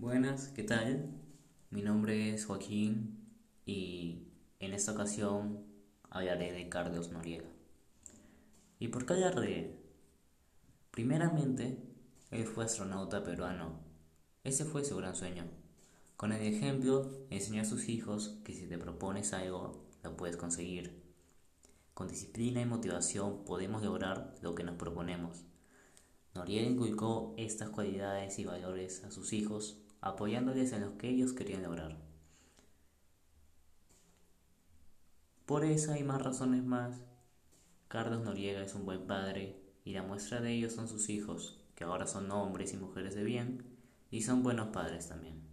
Buenas, ¿qué tal? Mi nombre es Joaquín y en esta ocasión hablaré de Carlos Noriega. ¿Y por qué hablar de él? Primeramente, él fue astronauta peruano. Ese fue su gran sueño. Con el ejemplo, enseñar a sus hijos que si te propones algo, lo puedes conseguir. Con disciplina y motivación podemos lograr lo que nos proponemos. Noriega inculcó estas cualidades y valores a sus hijos, apoyándoles en lo que ellos querían lograr. Por esa y más razones más, Carlos Noriega es un buen padre y la muestra de ello son sus hijos, que ahora son hombres y mujeres de bien y son buenos padres también.